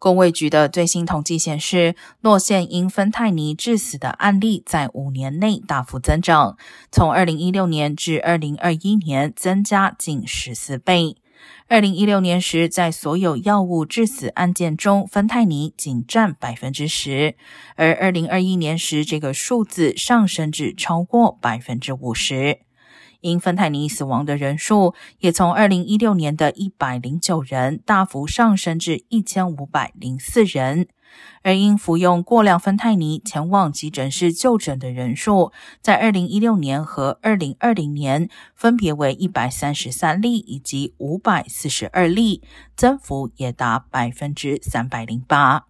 工卫局的最新统计显示，诺县因芬太尼致死的案例在五年内大幅增长，从二零一六年至二零二一年增加近十四倍。二零一六年时，在所有药物致死案件中，芬太尼仅占百分之十，而二零二一年时，这个数字上升至超过百分之五十。因芬太尼死亡的人数也从二零一六年的一百零九人大幅上升至一千五百零四人，而因服用过量芬太尼前往急诊室就诊的人数，在二零一六年和二零二零年分别为一百三十三例以及五百四十二例，增幅也达百分之三百零八。